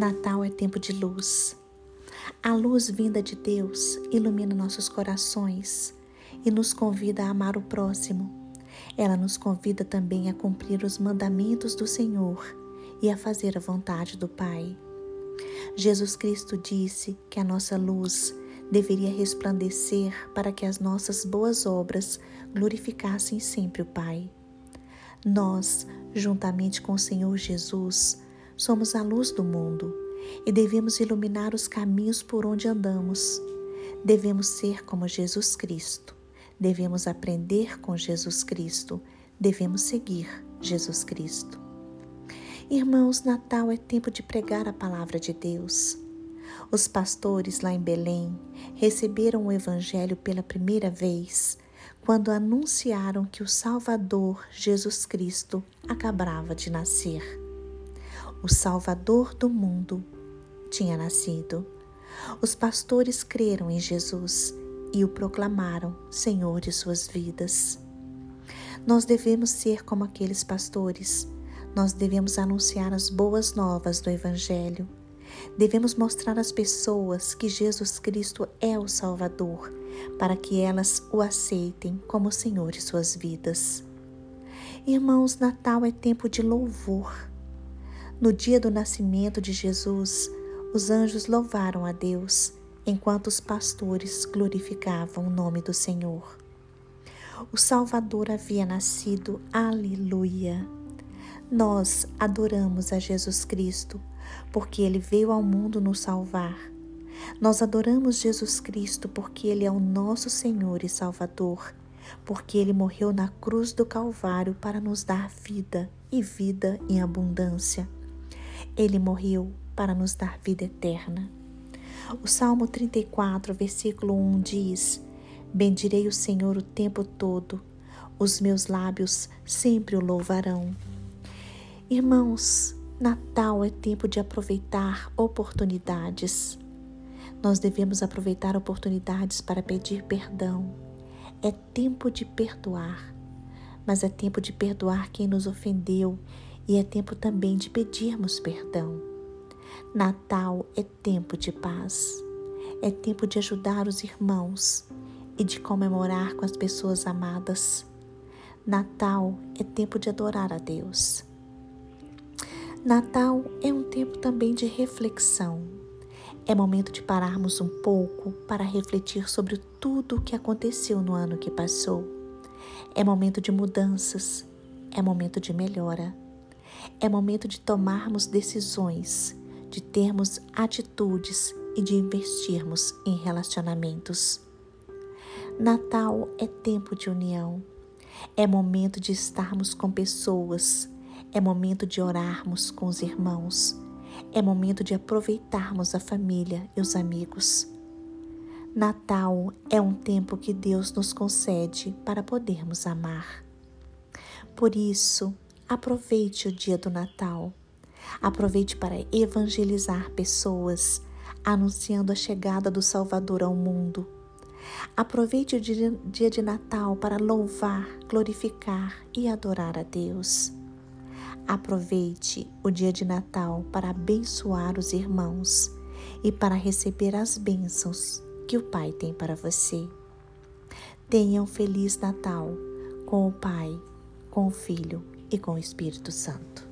Natal é tempo de luz. A luz vinda de Deus ilumina nossos corações e nos convida a amar o próximo. Ela nos convida também a cumprir os mandamentos do Senhor e a fazer a vontade do Pai. Jesus Cristo disse que a nossa luz deveria resplandecer para que as nossas boas obras glorificassem sempre o Pai. Nós, juntamente com o Senhor Jesus, somos a luz do mundo e devemos iluminar os caminhos por onde andamos. Devemos ser como Jesus Cristo, devemos aprender com Jesus Cristo, devemos seguir Jesus Cristo. Irmãos, Natal é tempo de pregar a palavra de Deus. Os pastores lá em Belém receberam o Evangelho pela primeira vez quando anunciaram que o Salvador, Jesus Cristo, acabava de nascer o Salvador do mundo, tinha nascido. Os pastores creram em Jesus e o proclamaram Senhor de suas vidas. Nós devemos ser como aqueles pastores. Nós devemos anunciar as boas novas do Evangelho. Devemos mostrar às pessoas que Jesus Cristo é o Salvador, para que elas o aceitem como Senhor de suas vidas. Irmãos, Natal é tempo de louvor. No dia do nascimento de Jesus, os anjos louvaram a Deus, enquanto os pastores glorificavam o nome do Senhor. O Salvador havia nascido, aleluia! Nós adoramos a Jesus Cristo, porque ele veio ao mundo nos salvar. Nós adoramos Jesus Cristo porque ele é o nosso Senhor e Salvador, porque ele morreu na cruz do Calvário para nos dar vida e vida em abundância. Ele morreu para nos dar vida eterna. O Salmo 34, versículo 1 diz: Bendirei o Senhor o tempo todo, os meus lábios sempre o louvarão. Irmãos, Natal é tempo de aproveitar oportunidades. Nós devemos aproveitar oportunidades para pedir perdão. É tempo de perdoar, mas é tempo de perdoar quem nos ofendeu e é tempo também de pedirmos perdão. Natal é tempo de paz, é tempo de ajudar os irmãos e de comemorar com as pessoas amadas. Natal é tempo de adorar a Deus. Natal é um tempo também de reflexão. É momento de pararmos um pouco para refletir sobre tudo o que aconteceu no ano que passou. É momento de mudanças, é momento de melhora. É momento de tomarmos decisões, de termos atitudes e de investirmos em relacionamentos. Natal é tempo de união. É momento de estarmos com pessoas. É momento de orarmos com os irmãos. É momento de aproveitarmos a família e os amigos. Natal é um tempo que Deus nos concede para podermos amar. Por isso, Aproveite o dia do Natal. Aproveite para evangelizar pessoas, anunciando a chegada do Salvador ao mundo. Aproveite o dia de Natal para louvar, glorificar e adorar a Deus. Aproveite o dia de Natal para abençoar os irmãos e para receber as bênçãos que o Pai tem para você. Tenha um feliz Natal com o Pai, com o Filho e com o Espírito Santo.